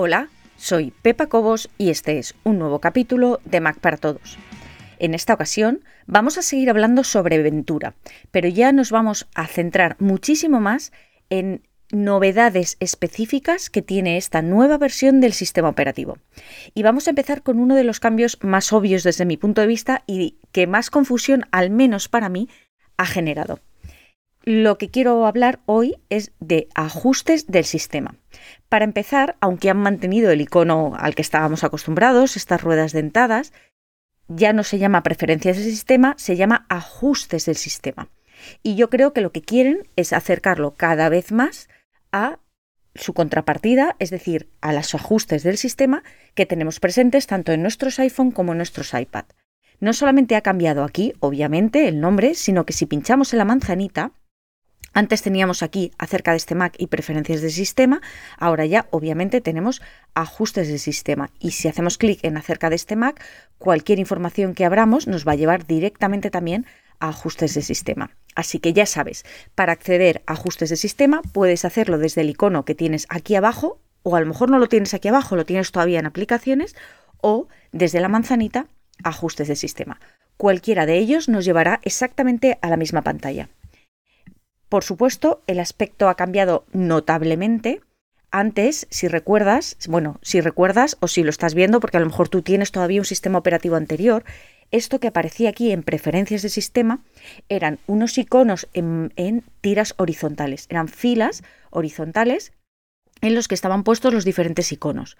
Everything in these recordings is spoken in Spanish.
Hola, soy Pepa Cobos y este es un nuevo capítulo de Mac para Todos. En esta ocasión vamos a seguir hablando sobre Ventura, pero ya nos vamos a centrar muchísimo más en novedades específicas que tiene esta nueva versión del sistema operativo. Y vamos a empezar con uno de los cambios más obvios desde mi punto de vista y que más confusión, al menos para mí, ha generado. Lo que quiero hablar hoy es de ajustes del sistema. Para empezar, aunque han mantenido el icono al que estábamos acostumbrados, estas ruedas dentadas, ya no se llama preferencias del sistema, se llama ajustes del sistema. Y yo creo que lo que quieren es acercarlo cada vez más a su contrapartida, es decir, a los ajustes del sistema que tenemos presentes tanto en nuestros iPhone como en nuestros iPad. No solamente ha cambiado aquí, obviamente, el nombre, sino que si pinchamos en la manzanita, antes teníamos aquí acerca de este Mac y preferencias del sistema, ahora ya obviamente tenemos ajustes del sistema y si hacemos clic en acerca de este Mac, cualquier información que abramos nos va a llevar directamente también a ajustes de sistema. Así que ya sabes, para acceder a ajustes de sistema puedes hacerlo desde el icono que tienes aquí abajo o a lo mejor no lo tienes aquí abajo, lo tienes todavía en aplicaciones o desde la manzanita ajustes de sistema. Cualquiera de ellos nos llevará exactamente a la misma pantalla. Por supuesto, el aspecto ha cambiado notablemente. Antes, si recuerdas, bueno, si recuerdas o si lo estás viendo, porque a lo mejor tú tienes todavía un sistema operativo anterior, esto que aparecía aquí en preferencias de sistema eran unos iconos en, en tiras horizontales, eran filas horizontales en los que estaban puestos los diferentes iconos.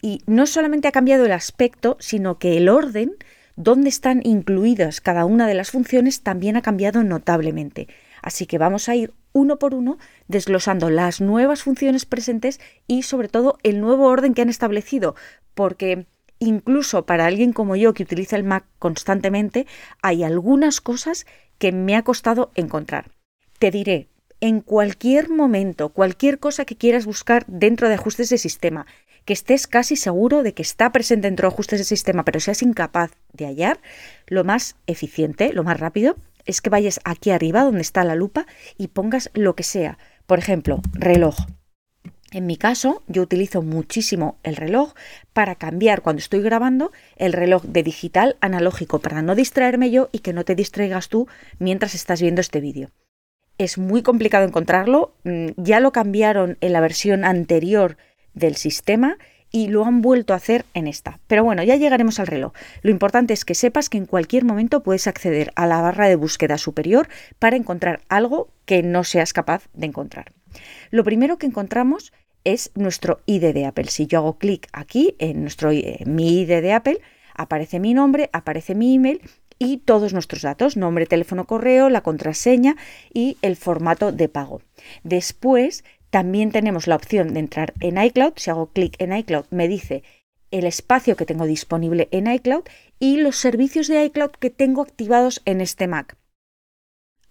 Y no solamente ha cambiado el aspecto, sino que el orden donde están incluidas cada una de las funciones también ha cambiado notablemente. Así que vamos a ir uno por uno desglosando las nuevas funciones presentes y sobre todo el nuevo orden que han establecido, porque incluso para alguien como yo que utiliza el Mac constantemente, hay algunas cosas que me ha costado encontrar. Te diré, en cualquier momento, cualquier cosa que quieras buscar dentro de ajustes de sistema, que estés casi seguro de que está presente dentro de ajustes de sistema, pero seas incapaz de hallar, lo más eficiente, lo más rápido, es que vayas aquí arriba donde está la lupa y pongas lo que sea. Por ejemplo, reloj. En mi caso, yo utilizo muchísimo el reloj para cambiar cuando estoy grabando el reloj de digital analógico para no distraerme yo y que no te distraigas tú mientras estás viendo este vídeo. Es muy complicado encontrarlo, mm, ya lo cambiaron en la versión anterior del sistema y lo han vuelto a hacer en esta. Pero bueno, ya llegaremos al reloj. Lo importante es que sepas que en cualquier momento puedes acceder a la barra de búsqueda superior para encontrar algo que no seas capaz de encontrar. Lo primero que encontramos es nuestro ID de Apple. Si yo hago clic aquí en nuestro eh, mi ID de Apple, aparece mi nombre, aparece mi email y todos nuestros datos, nombre, teléfono, correo, la contraseña y el formato de pago. Después también tenemos la opción de entrar en iCloud. Si hago clic en iCloud me dice el espacio que tengo disponible en iCloud y los servicios de iCloud que tengo activados en este Mac.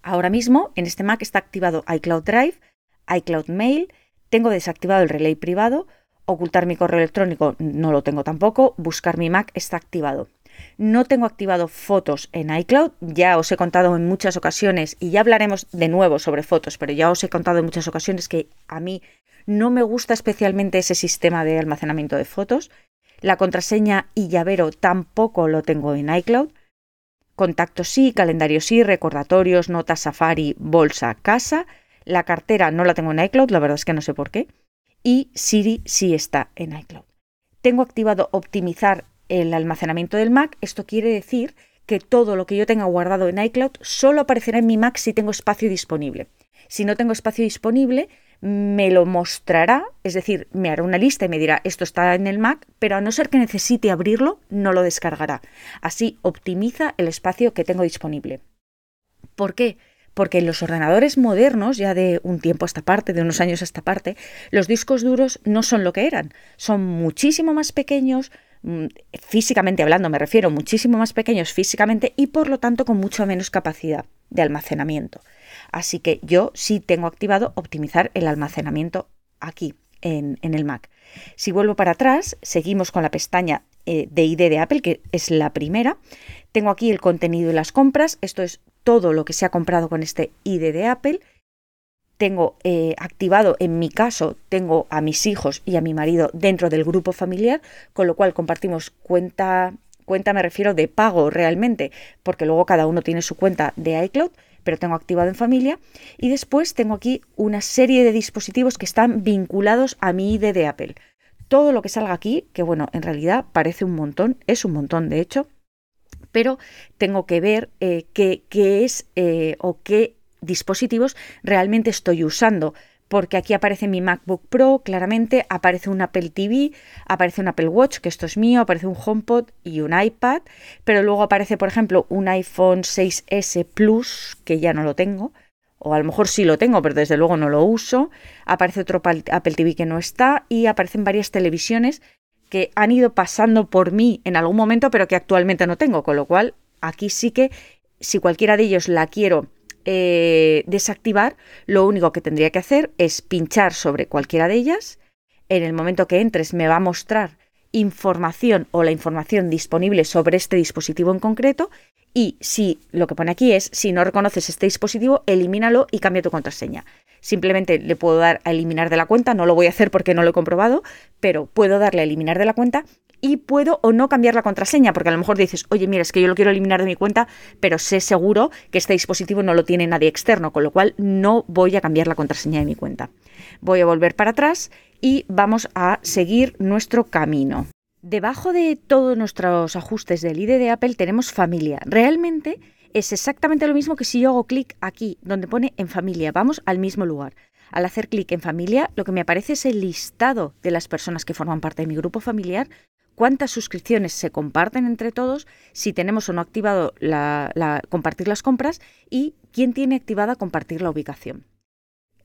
Ahora mismo en este Mac está activado iCloud Drive, iCloud Mail, tengo desactivado el relay privado, ocultar mi correo electrónico no lo tengo tampoco, buscar mi Mac está activado. No tengo activado fotos en iCloud, ya os he contado en muchas ocasiones y ya hablaremos de nuevo sobre fotos, pero ya os he contado en muchas ocasiones que a mí no me gusta especialmente ese sistema de almacenamiento de fotos. La contraseña y llavero tampoco lo tengo en iCloud. Contactos sí, calendario sí, recordatorios, notas Safari, bolsa, casa. La cartera no la tengo en iCloud, la verdad es que no sé por qué. Y Siri sí está en iCloud. Tengo activado optimizar el almacenamiento del Mac, esto quiere decir que todo lo que yo tenga guardado en iCloud solo aparecerá en mi Mac si tengo espacio disponible. Si no tengo espacio disponible, me lo mostrará, es decir, me hará una lista y me dirá esto está en el Mac, pero a no ser que necesite abrirlo, no lo descargará. Así optimiza el espacio que tengo disponible. ¿Por qué? Porque en los ordenadores modernos, ya de un tiempo a esta parte, de unos años a esta parte, los discos duros no son lo que eran. Son muchísimo más pequeños, físicamente hablando me refiero, muchísimo más pequeños físicamente y por lo tanto con mucho menos capacidad de almacenamiento. Así que yo sí tengo activado optimizar el almacenamiento aquí en, el Mac. Si vuelvo para atrás, seguimos con la pestaña eh, de ID de Apple, que es la primera. Tengo aquí el contenido y las compras. Esto es todo lo que se ha comprado con este ID de Apple. Tengo eh, activado, en mi caso, tengo a mis hijos y a mi marido dentro del grupo familiar, con lo cual compartimos cuenta, cuenta me refiero de pago realmente, porque luego cada uno tiene su cuenta de iCloud, pero tengo activado en familia. Y después tengo aquí una serie de dispositivos que están vinculados a mi ID de Apple. Todo lo que salga aquí, que bueno, en realidad parece un montón, es un montón de hecho, pero tengo que ver eh, qué, es eh, o qué dispositivos realmente estoy usando. Porque aquí aparece mi MacBook Pro, claramente, aparece un Apple TV, aparece un Apple Watch, que esto es mío, aparece un HomePod y un iPad, pero luego aparece, por ejemplo, un iPhone 6S Plus, que ya no lo tengo, o a lo mejor sí lo tengo, pero desde luego no lo uso. Aparece otro Apple TV que no está y aparecen varias televisiones que han ido pasando por mí en algún momento, pero que actualmente no tengo, con lo cual aquí sí que si cualquiera de ellos la quiero eh, desactivar, lo único que tendría que hacer es pinchar sobre cualquiera de ellas. En el momento que entres me va a mostrar información o la información disponible sobre este dispositivo en concreto y si lo que pone aquí es si no reconoces este dispositivo, elimínalo y cambia tu contraseña. Simplemente le puedo dar a eliminar de la cuenta, no lo voy a hacer porque no lo he comprobado, pero puedo darle a eliminar de la cuenta y puedo o no cambiar la contraseña, porque a lo mejor dices, oye, mira, es que yo lo quiero eliminar de mi cuenta, pero sé seguro que este dispositivo no lo tiene nadie externo, con lo cual no voy a cambiar la contraseña de mi cuenta. Voy a volver para atrás y vamos a seguir nuestro camino. Debajo de todos nuestros ajustes del ID de Apple tenemos familia. Realmente es exactamente lo mismo que si yo hago clic aquí, donde pone en familia. Vamos al mismo lugar. Al hacer clic en familia, lo que me aparece es el listado de las personas que forman parte de mi grupo familiar, cuántas suscripciones se comparten entre todos, si tenemos o no activado la, compartir las compras y quién tiene activada compartir la ubicación.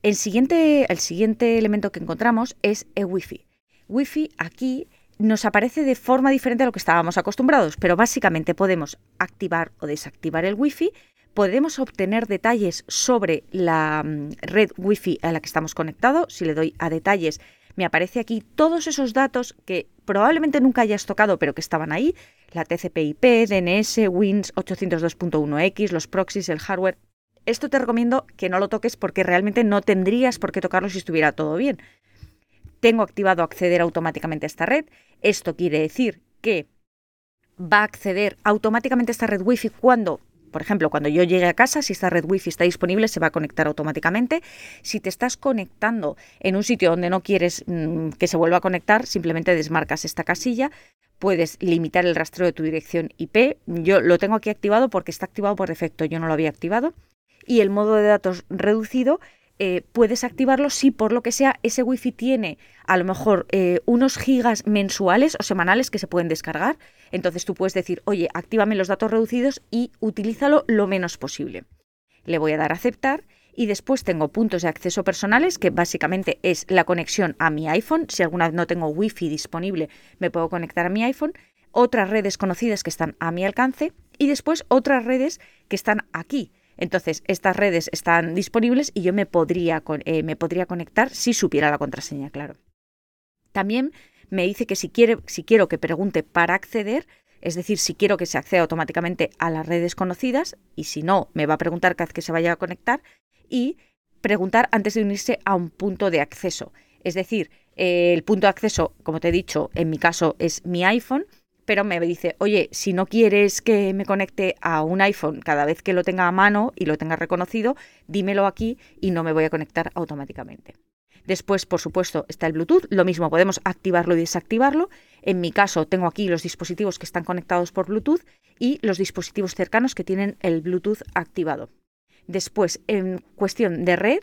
El siguiente, el siguiente elemento que encontramos es el Wi-Fi. Wi-Fi aquí nos aparece de forma diferente a lo que estábamos acostumbrados, pero básicamente podemos activar o desactivar el Wi-Fi, podemos obtener detalles sobre la mm, red Wi-Fi a la que estamos conectados. Si le doy a detalles, me aparece aquí todos esos datos que probablemente nunca hayas tocado, pero que estaban ahí, la TCP/IP, DNS, Wins 802.1x, los proxies, el hardware. Esto te recomiendo que no lo toques porque realmente no tendrías por qué tocarlo si estuviera todo bien. Tengo activado acceder automáticamente a esta red. Esto quiere decir que va a acceder automáticamente a esta red Wi-Fi cuando por ejemplo, cuando yo llegue a casa, si esta red Wi-Fi está disponible, se va a conectar automáticamente. Si te estás conectando en un sitio donde no quieres mm, que se vuelva a conectar, simplemente desmarcas esta casilla. Puedes limitar el rastreo de tu dirección IP. Yo lo tengo aquí activado porque está activado por defecto, yo no lo había activado. Y el modo de datos reducido eh, puedes activarlo si por lo que sea ese wifi tiene a lo mejor eh, unos gigas mensuales o semanales que se pueden descargar. Entonces tú puedes decir, oye, actívame los datos reducidos y utilízalo lo menos posible. Le voy a dar a aceptar y después tengo puntos de acceso personales, que básicamente es la conexión a mi iPhone. Si alguna vez no tengo wifi disponible, me puedo conectar a mi iPhone. Otras redes conocidas que están a mi alcance y después otras redes que están aquí entonces, estas redes están disponibles y yo me podría, eh, me podría conectar si supiera la contraseña, claro. También me dice que si, quiere, si quiero que pregunte para acceder, es decir, si quiero que se acceda automáticamente a las redes conocidas y si no, me va a preguntar cada vez que se vaya a conectar y preguntar antes de unirse a un punto de acceso. Es decir, eh, el punto de acceso, como te he dicho, en mi caso es mi iPhone pero me dice, oye, si no quieres que me conecte a un iPhone cada vez que lo tenga a mano y lo tenga reconocido, dímelo aquí y no me voy a conectar automáticamente. Después, por supuesto, está el Bluetooth. Lo mismo, podemos activarlo y desactivarlo. En mi caso, tengo aquí los dispositivos que están conectados por Bluetooth y los dispositivos cercanos que tienen el Bluetooth activado. Después, en cuestión de red,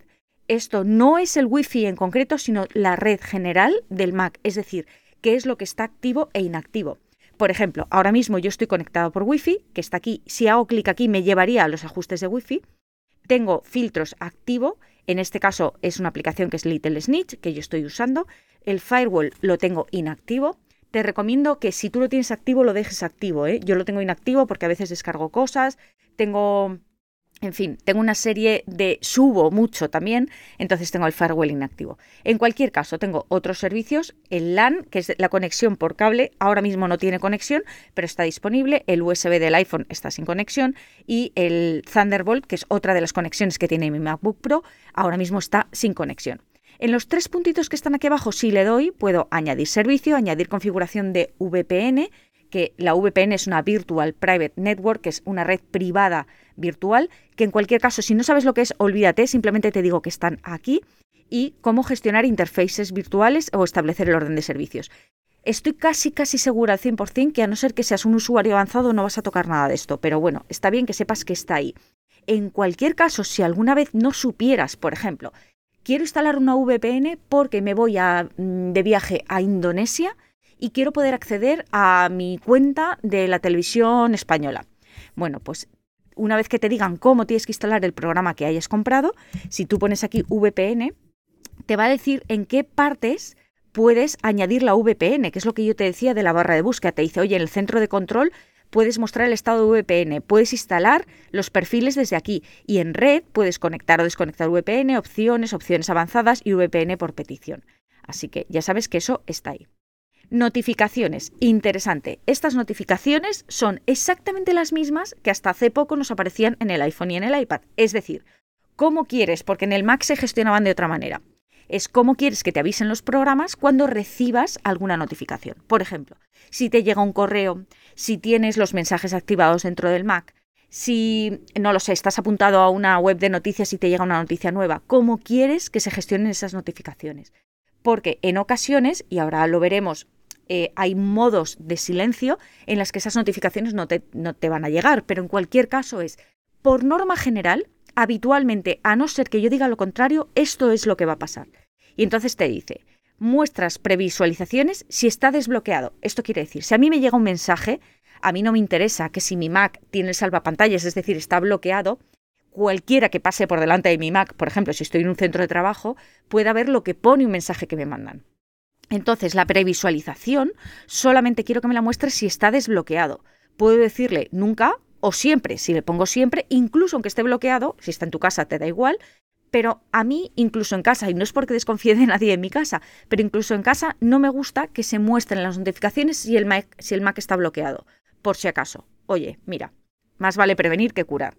esto no es el Wi-Fi en concreto, sino la red general del Mac, es decir, qué es lo que está activo e inactivo. Por ejemplo, ahora mismo yo estoy conectado por Wi-Fi, que está aquí. Si hago clic aquí me llevaría a los ajustes de Wi-Fi. Tengo filtros activo. En este caso es una aplicación que es Little Snitch, que yo estoy usando. El firewall lo tengo inactivo. Te recomiendo que si tú lo tienes activo, lo dejes activo. ¿eh? Yo lo tengo inactivo porque a veces descargo cosas. Tengo En fin, tengo una serie de subo mucho también, entonces tengo el firewall inactivo. En cualquier caso, tengo otros servicios, el LAN, que es la conexión por cable, ahora mismo no tiene conexión, pero está disponible, el USB del iPhone está sin conexión y el Thunderbolt, que es otra de las conexiones que tiene mi MacBook Pro, ahora mismo está sin conexión. En los tres puntitos que están aquí abajo, si le doy, puedo añadir servicio, añadir configuración de VPN, que la VPN es una Virtual Private Network, que es una red privada virtual, que en cualquier caso, si no sabes lo que es, olvídate, simplemente te digo que están aquí, y cómo gestionar interfaces virtuales o establecer el orden de servicios. Estoy casi, casi segura al 100% que a no ser que seas un usuario avanzado no vas a tocar nada de esto, pero bueno, está bien que sepas que está ahí. En cualquier caso, si alguna vez no supieras, por ejemplo, quiero instalar una VPN porque me voy a, mm, de viaje a Indonesia, y quiero poder acceder a mi cuenta de la televisión española. Bueno, pues una vez que te digan cómo tienes que instalar el programa que hayas comprado, si tú pones aquí VPN, te va a decir en qué partes puedes añadir la VPN, que es lo que yo te decía de la barra de búsqueda. Te dice, oye, en el centro de control puedes mostrar el estado de VPN, puedes instalar los perfiles desde aquí y en red puedes conectar o desconectar VPN, opciones, opciones avanzadas y VPN por petición. Así que ya sabes que eso está ahí. Notificaciones. Interesante. Estas notificaciones son exactamente las mismas que hasta hace poco nos aparecían en el iPhone y en el iPad. Es decir, ¿cómo quieres? Porque en el Mac se gestionaban de otra manera. Es cómo quieres que te avisen los programas cuando recibas alguna notificación. Por ejemplo, si te llega un correo, si tienes los mensajes activados dentro del Mac, si, no lo sé, estás apuntado a una web de noticias y te llega una noticia nueva, ¿cómo quieres que se gestionen esas notificaciones? Porque en ocasiones, y ahora lo veremos eh, hay modos de silencio en las que esas notificaciones no te, no te van a llegar, pero en cualquier caso es, por norma general, habitualmente, a no ser que yo diga lo contrario, esto es lo que va a pasar. Y entonces te dice, muestras previsualizaciones si está desbloqueado. Esto quiere decir, si a mí me llega un mensaje, a mí no me interesa que si mi Mac tiene el salvapantallas, es decir, está bloqueado, cualquiera que pase por delante de mi Mac, por ejemplo, si estoy en un centro de trabajo, pueda ver lo que pone un mensaje que me mandan. Entonces, la previsualización solamente quiero que me la muestre si está desbloqueado. Puedo decirle nunca o siempre. Si le pongo siempre, incluso aunque esté bloqueado, si está en tu casa te da igual, pero a mí, incluso en casa, y no es porque desconfíe de nadie en mi casa, pero incluso en casa no me gusta que se muestren las notificaciones si el Mac, si el está bloqueado, por si acaso. Oye, mira, más vale prevenir que curar.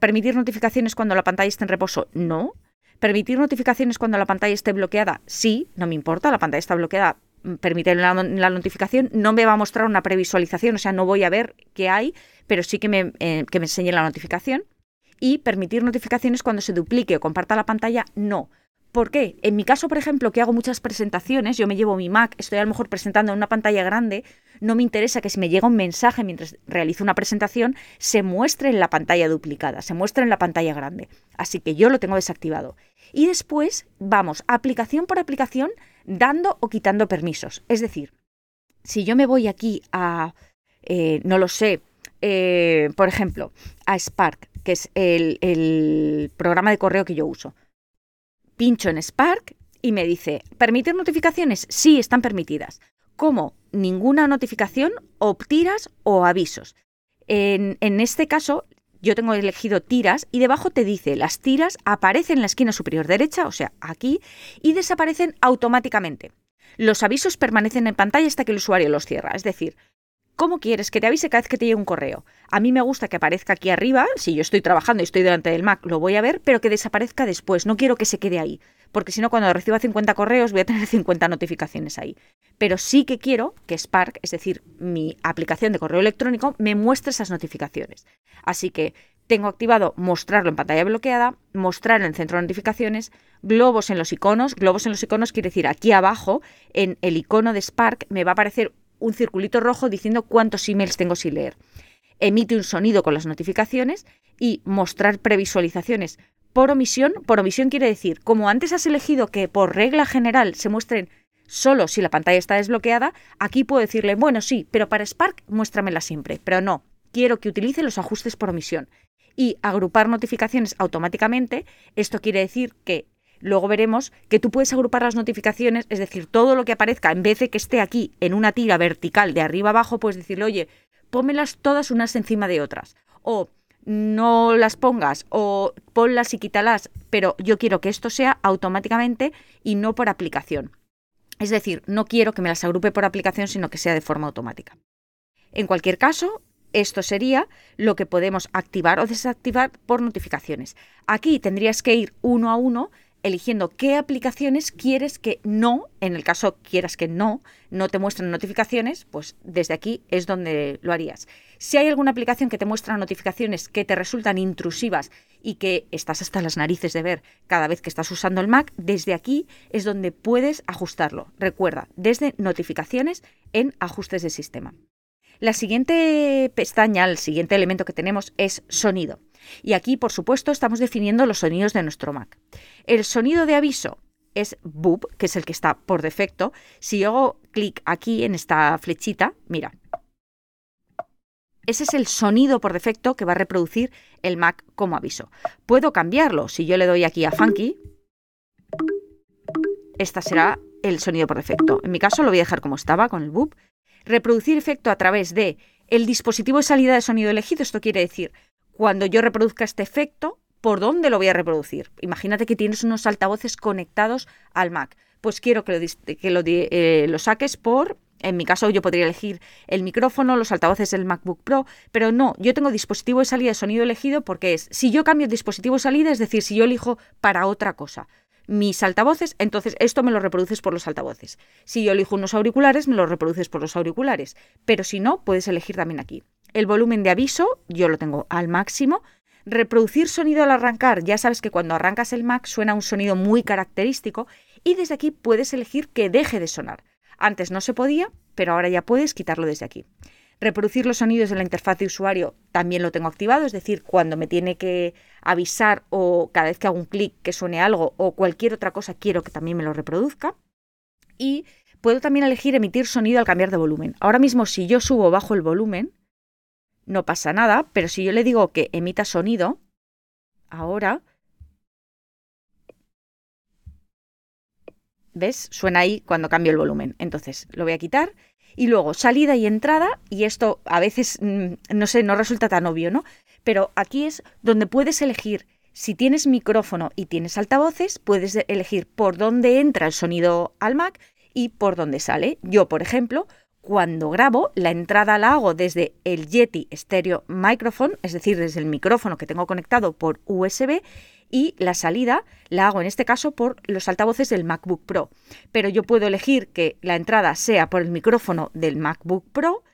¿Permitir notificaciones cuando la pantalla está en reposo? No. ¿Permitir notificaciones cuando la pantalla esté bloqueada? Sí, no me importa, la pantalla está bloqueada. Mm, permitir la, notificación no me va a mostrar una previsualización, o sea, no voy a ver qué hay, pero sí que me, eh, que me enseñe la notificación. Y permitir notificaciones cuando se duplique o comparta la pantalla, no. ¿Por qué? En mi caso, por ejemplo, que hago muchas presentaciones, yo me llevo mi Mac, estoy a lo mejor presentando en una pantalla grande, no me interesa que si me llega un mensaje mientras realizo una presentación, se muestre en la pantalla duplicada, se muestre en la pantalla grande. Así que yo lo tengo desactivado. Y después vamos aplicación por aplicación dando o quitando permisos. Es decir, si yo me voy aquí a, eh, no lo sé, eh, por ejemplo, a Spark, que es el programa de correo que yo uso pincho en Spark y me dice, ¿permitir notificaciones? Sí, están permitidas. ¿Cómo? Ninguna notificación o tiras o avisos. En, en este caso, yo tengo elegido tiras y debajo te dice, las tiras aparecen en la esquina superior derecha, o sea, aquí, y desaparecen automáticamente. Los avisos permanecen en pantalla hasta que el usuario los cierra. Es decir, ¿Cómo quieres que te avise cada vez que te llegue un correo? A mí me gusta que aparezca aquí arriba, si yo estoy trabajando y estoy delante del Mac, lo voy a ver, pero que desaparezca después. No quiero que se quede ahí, porque si no, cuando reciba 50 correos voy a tener 50 notificaciones ahí. Pero sí que quiero que Spark, es decir, mi aplicación de correo electrónico, me muestre esas notificaciones. Así que tengo activado mostrarlo en pantalla bloqueada, mostrar en el centro de notificaciones, globos en los iconos. Globos en los iconos quiere decir aquí abajo, en el icono de Spark, me va a aparecer un circulito rojo diciendo cuántos emails tengo sin leer. Emite un sonido con las notificaciones y mostrar previsualizaciones por omisión. Por omisión quiere decir, como antes has elegido que por regla general se muestren solo si la pantalla está desbloqueada, aquí puedo decirle, bueno, sí, pero para Spark muéstramela siempre. Pero no, quiero que utilice los ajustes por omisión. Y agrupar notificaciones automáticamente, esto quiere decir que Luego veremos que tú puedes agrupar las notificaciones, es decir, todo lo que aparezca, en vez de que esté aquí en una tira vertical de arriba abajo, puedes decirle, oye, pónmelas todas unas encima de otras. O no las pongas o ponlas y quítalas, pero yo quiero que esto sea automáticamente y no por aplicación. Es decir, no quiero que me las agrupe por aplicación, sino que sea de forma automática. En cualquier caso, esto sería lo que podemos activar o desactivar por notificaciones. Aquí tendrías que ir uno a uno eligiendo qué aplicaciones quieres que no, en el caso quieras que no, no te muestren notificaciones, pues desde aquí es donde lo harías. Si hay alguna aplicación que te muestra notificaciones que te resultan intrusivas y que estás hasta las narices de ver cada vez que estás usando el Mac, desde aquí es donde puedes ajustarlo. Recuerda, desde notificaciones en ajustes de sistema. La siguiente pestaña, el siguiente elemento que tenemos es sonido. Y aquí, por supuesto, estamos definiendo los sonidos de nuestro Mac. El sonido de aviso es boop, que es el que está por defecto. Si yo hago clic aquí en esta flechita, mira. Ese es el sonido por defecto que va a reproducir el Mac como aviso. Puedo cambiarlo. Si yo le doy aquí a Funky, este será el sonido por defecto. En mi caso lo voy a dejar como estaba con el boop. Reproducir efecto a través de el dispositivo de salida de sonido elegido. Esto quiere decir cuando yo reproduzca este efecto, ¿por dónde lo voy a reproducir? Imagínate que tienes unos altavoces conectados al Mac. Pues quiero que lo, eh, lo, saques por en mi caso yo podría elegir el micrófono, los altavoces del MacBook Pro, pero no, yo tengo dispositivo de salida de sonido elegido porque es, si yo cambio el dispositivo de salida, es decir, si yo elijo para otra cosa mis altavoces, entonces esto me lo reproduces por los altavoces. Si yo elijo unos auriculares, me lo reproduces por los auriculares, pero si no, puedes elegir también aquí. El volumen de aviso, yo lo tengo al máximo. Reproducir sonido al arrancar, ya sabes que cuando arrancas el Mac suena un sonido muy característico y desde aquí puedes elegir que deje de sonar. Antes no se podía, pero ahora ya puedes quitarlo desde aquí. Reproducir los sonidos de la interfaz de usuario también lo tengo activado, es decir, cuando me tiene que avisar o cada vez que hago un clic que suene algo o cualquier otra cosa quiero que también me lo reproduzca. Y puedo también elegir emitir sonido al cambiar de volumen. Ahora mismo si yo subo bajo el volumen, no pasa nada, pero si yo le digo que emita sonido, ahora, ¿ves? Suena ahí cuando cambio el volumen. Entonces, lo voy a quitar. Y luego, salida y entrada, y esto a veces, mm, no sé, no resulta tan obvio, ¿no? Pero aquí es donde puedes elegir, si tienes micrófono y tienes altavoces, puedes elegir por dónde entra el sonido al Mac y por dónde sale. Yo, por ejemplo, cuando grabo, la entrada la hago desde el Yeti Stereo Microphone, es decir, desde el micrófono que tengo conectado por USB, y la salida la hago en este caso por los altavoces del MacBook Pro. Pero yo puedo elegir que la entrada sea por el micrófono del MacBook Pro,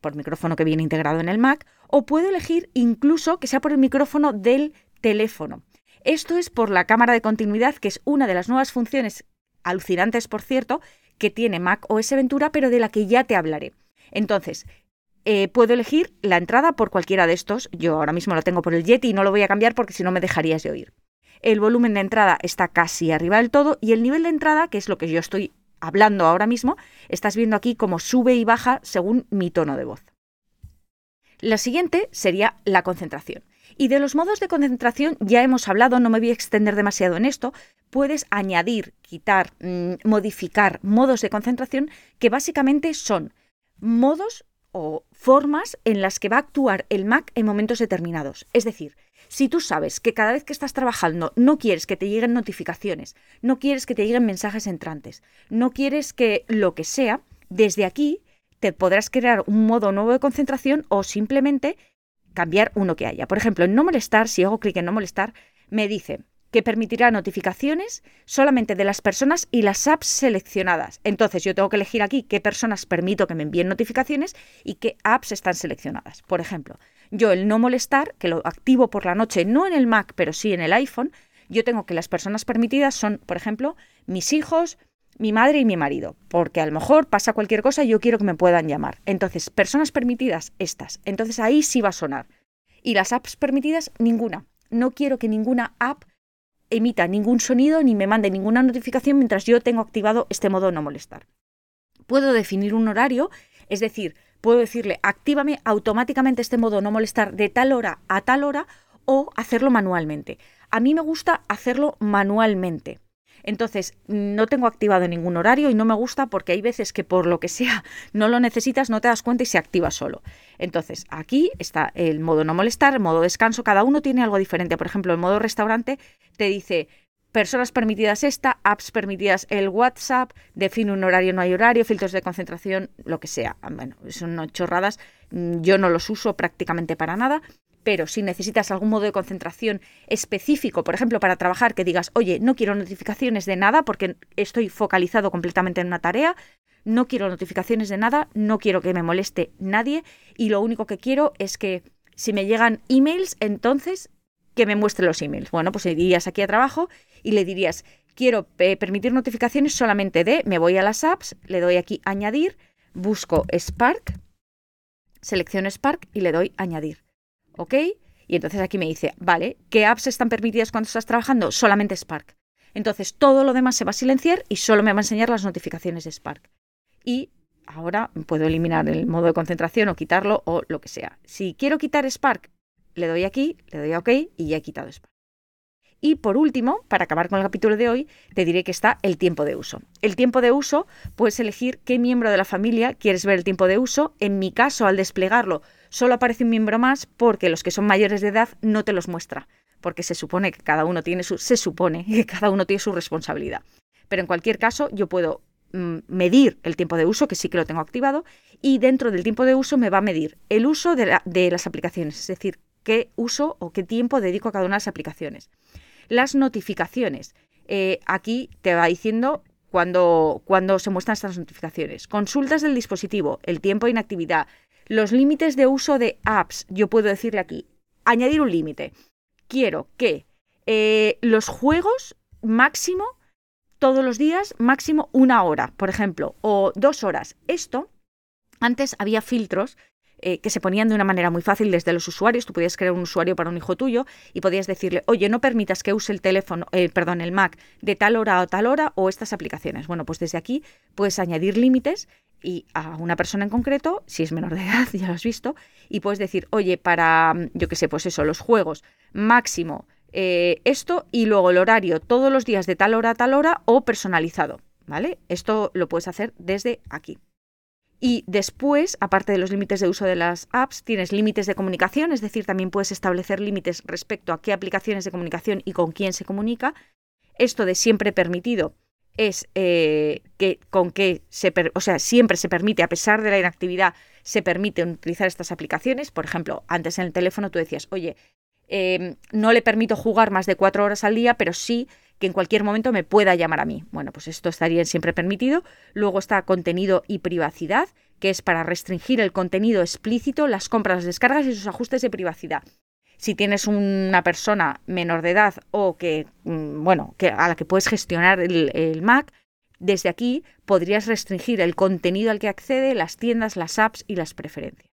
por micrófono que viene integrado en el Mac, o puedo elegir incluso que sea por el micrófono del teléfono. Esto es por la cámara de continuidad, que es una de las nuevas funciones alucinantes, por cierto, que tiene Mac OS Ventura, pero de la que ya te hablaré. Entonces, eh, puedo elegir la entrada por cualquiera de estos. Yo ahora mismo lo tengo por el Yeti y no lo voy a cambiar porque si no me dejarías de oír. El volumen de entrada está casi arriba del todo y el nivel de entrada, que es lo que yo estoy hablando ahora mismo, estás viendo aquí como sube y baja según mi tono de voz. La siguiente sería la concentración. Y de los modos de concentración ya hemos hablado, no me voy a extender demasiado en esto. Puedes añadir, quitar, mm, modificar modos de concentración que básicamente son modos o formas en las que va a actuar el Mac en momentos determinados. Es decir, si tú sabes que cada vez que estás trabajando no quieres que te lleguen notificaciones, no quieres que te lleguen mensajes entrantes, no quieres que lo que sea, desde aquí te podrás crear un modo nuevo de concentración o simplemente cambiar uno que haya. Por ejemplo, en no molestar, si hago clic en no molestar, me dice que permitirá notificaciones solamente de las personas y las apps seleccionadas. Entonces yo tengo que elegir aquí qué personas permito que me envíen notificaciones y qué apps están seleccionadas. Por ejemplo, yo el no molestar, que lo activo por la noche, no en el Mac, pero sí en el iPhone, yo tengo que las personas permitidas son, por ejemplo, mis hijos, mi madre y mi marido, porque a lo mejor pasa cualquier cosa y yo quiero que me puedan llamar. Entonces, personas permitidas, estas. Entonces ahí sí va a sonar. Y las apps permitidas, ninguna. No quiero que ninguna app emita ningún sonido ni me mande ninguna notificación mientras yo tengo activado este modo no molestar. Puedo definir un horario, es decir, puedo decirle actívame automáticamente este modo no molestar de tal hora a tal hora o hacerlo manualmente. A mí me gusta hacerlo manualmente. Entonces, no tengo activado ningún horario y no me gusta porque hay veces que por lo que sea no lo necesitas, no te das cuenta y se activa solo. Entonces, aquí está el modo no molestar, el modo descanso, cada uno tiene algo diferente. Por ejemplo, el modo restaurante te dice personas permitidas esta, apps permitidas el WhatsApp, define un horario, no hay horario, filtros de concentración, lo que sea. Bueno, son chorradas, yo no los uso prácticamente para nada, pero si necesitas algún modo de concentración específico, por ejemplo, para trabajar, que digas, oye, no quiero notificaciones de nada porque estoy focalizado completamente en una tarea, no quiero notificaciones de nada, no quiero que me moleste nadie y lo único que quiero es que si me llegan emails, entonces que me muestre los emails. Bueno, pues irías aquí a trabajo y le dirías, quiero eh, permitir notificaciones solamente de, me voy a las apps, le doy aquí añadir, busco Spark, selecciono Spark y le doy añadir. ¿Ok? Y entonces aquí me dice, vale, ¿qué apps están permitidas cuando estás trabajando? Solamente Spark. Entonces todo lo demás se va a silenciar y solo me va a enseñar las notificaciones de Spark. Y ahora puedo eliminar el modo de concentración o quitarlo o lo que sea. Si quiero quitar Spark, le doy aquí, le doy a OK y ya he quitado Spark. Y por último, para acabar con el capítulo de hoy, te diré que está el tiempo de uso. El tiempo de uso, puedes elegir qué miembro de la familia quieres ver el tiempo de uso. En mi caso, al desplegarlo, solo aparece un miembro más porque los que son mayores de edad no te los muestra, porque se supone que cada uno tiene su, se supone que cada uno tiene su responsabilidad. Pero en cualquier caso, yo puedo mm, medir el tiempo de uso, que sí que lo tengo activado, y dentro del tiempo de uso me va a medir el uso de, las aplicaciones, es decir, qué uso o qué tiempo dedico a cada una de las aplicaciones. Las notificaciones. Eh, aquí te va diciendo cuando, cuando se muestran estas notificaciones. Consultas del dispositivo, el tiempo de inactividad, los límites de uso de apps. Yo puedo decirle aquí, añadir un límite. Quiero que eh, los juegos máximo, todos los días, máximo una hora, por ejemplo, o dos horas. Esto, antes había filtros eh, que se ponían de una manera muy fácil desde los usuarios. Tú podías crear un usuario para un hijo tuyo y podías decirle, oye, no permitas que use el teléfono, eh, perdón, el Mac de tal hora a tal hora o estas aplicaciones. Bueno, pues desde aquí puedes añadir límites y a una persona en concreto, si es menor de edad, ya lo has visto, y puedes decir, oye, para, yo qué sé, pues eso, los juegos, máximo eh, esto y luego el horario todos los días de tal hora a tal hora o personalizado, ¿vale? Esto lo puedes hacer desde aquí. Y después, aparte de los límites de uso de las apps, tienes límites de comunicación, es decir, también puedes establecer límites respecto a qué aplicaciones de comunicación y con quién se comunica. Esto de siempre permitido es eh, que con qué se, o sea, siempre se permite, a pesar de la inactividad, se permite utilizar estas aplicaciones. Por ejemplo, antes en el teléfono tú decías, oye, em, no le permito jugar más de cuatro horas al día, pero sí que en cualquier momento me pueda llamar a mí. Bueno, pues esto estaría siempre permitido. Luego está contenido y privacidad, que es para restringir el contenido explícito, las compras, las descargas y sus ajustes de privacidad. Si tienes una persona menor de edad o que, mm, bueno, que a la que puedes gestionar el, el Mac, desde aquí podrías restringir el contenido al que accede, las tiendas, las apps y las preferencias.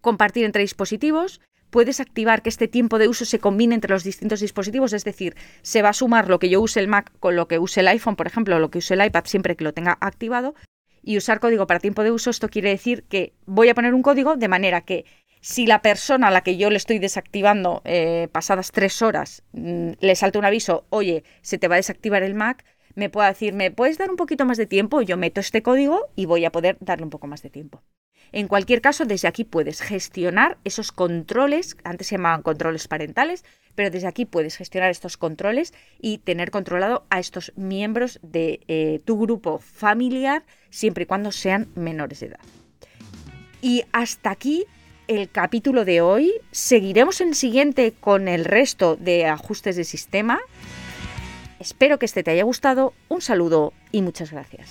Compartir entre dispositivos, puedes activar que este tiempo de uso se combine entre los distintos dispositivos, es decir, se va a sumar lo que yo use el Mac con lo que use el iPhone, por ejemplo, o lo que use el iPad siempre que lo tenga activado. Y usar código para tiempo de uso, esto quiere decir que voy a poner un código de manera que si la persona a la que yo le estoy desactivando eh, pasadas tres horas mm, le salta un aviso, oye, se te va a desactivar el Mac, me pueda decir, ¿me puedes dar un poquito más de tiempo? Yo meto este código y voy a poder darle un poco más de tiempo. En cualquier caso, desde aquí puedes gestionar esos controles, antes se llamaban controles parentales, pero desde aquí puedes gestionar estos controles y tener controlado a estos miembros de eh, tu grupo familiar, siempre y cuando sean menores de edad. Y hasta aquí el capítulo de hoy. Seguiremos en el siguiente con el resto de ajustes de sistema. Espero que este te haya gustado. Un saludo y muchas gracias.